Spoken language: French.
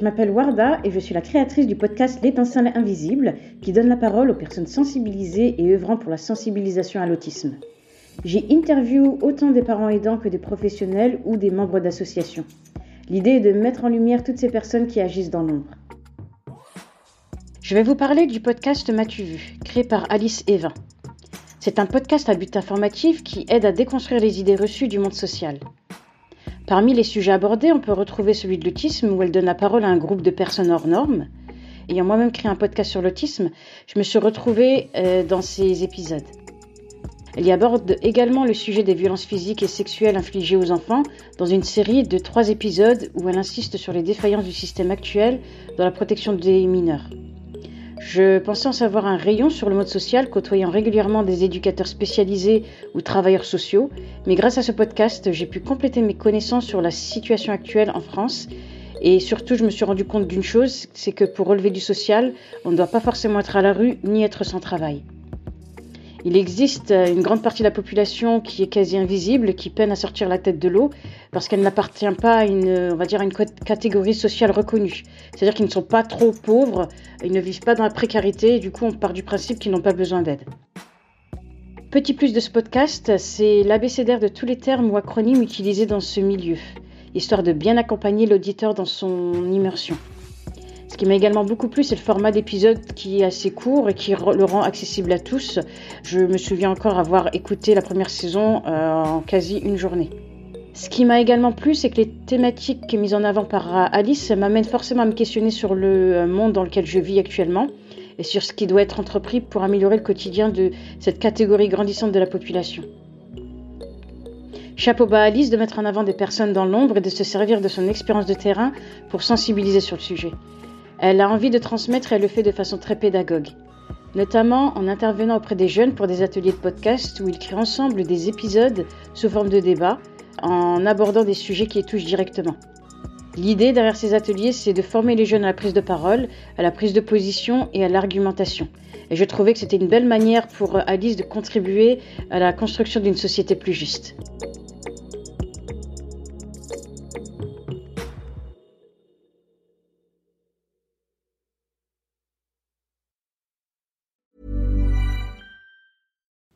je m'appelle Warda et je suis la créatrice du podcast L'étincelle invisible qui donne la parole aux personnes sensibilisées et œuvrant pour la sensibilisation à l'autisme. J'y interview autant des parents aidants que des professionnels ou des membres d'associations. L'idée est de mettre en lumière toutes ces personnes qui agissent dans l'ombre. Je vais vous parler du podcast M'as-tu vu, créé par Alice Evin. C'est un podcast à but informatif qui aide à déconstruire les idées reçues du monde social. Parmi les sujets abordés, on peut retrouver celui de l'autisme où elle donne la parole à un groupe de personnes hors normes. Ayant moi-même créé un podcast sur l'autisme, je me suis retrouvée euh, dans ces épisodes. Elle y aborde également le sujet des violences physiques et sexuelles infligées aux enfants dans une série de trois épisodes où elle insiste sur les défaillances du système actuel dans la protection des mineurs. Je pensais en savoir un rayon sur le mode social, côtoyant régulièrement des éducateurs spécialisés ou travailleurs sociaux, mais grâce à ce podcast, j'ai pu compléter mes connaissances sur la situation actuelle en France. Et surtout, je me suis rendu compte d'une chose, c'est que pour relever du social, on ne doit pas forcément être à la rue ni être sans travail. Il existe euh, une grande partie de la population qui est quasi invisible, qui peine à sortir la tête de l'eau parce qu'elle n'appartient pas à une, on va dire, une catégorie sociale reconnue. C'est-à-dire qu'ils ne sont pas trop pauvres, ils ne vivent pas dans la précarité et du coup on part du principe qu'ils n'ont pas besoin d'aide. Petit plus de ce podcast, c'est l'abécédaire de tous les termes ou acronymes utilisés dans ce milieu, histoire de bien accompagner l'auditeur dans son immersion. Ce qui m'a également beaucoup plu, c'est le format d'épisode qui est assez court et qui le rend accessible à tous. Je me souviens encore avoir écouté la première saison euh, en quasi une journée. Ce qui m'a également plu, c'est que les thématiques mises en avant par Alice m'amènent forcément à me questionner sur le euh, monde dans lequel je vis actuellement et sur ce qui doit être entrepris pour améliorer le quotidien de cette catégorie grandissante de la population. Chapeau bas à Alice de mettre en avant des personnes dans l'ombre et de se servir de son expérience de terrain pour sensibiliser sur le sujet. Elle a envie de transmettre et elle le fait de façon très pédagogue, notamment en intervenant auprès des jeunes pour des ateliers de podcast où ils créent ensemble des épisodes sous forme de débat en abordant des sujets qui les touchent directement. L'idée derrière ces ateliers, c'est de former les jeunes à la prise de parole, à la prise de position et à l'argumentation. Et je trouvais que c'était une belle manière pour Alice de contribuer à la construction d'une société plus juste.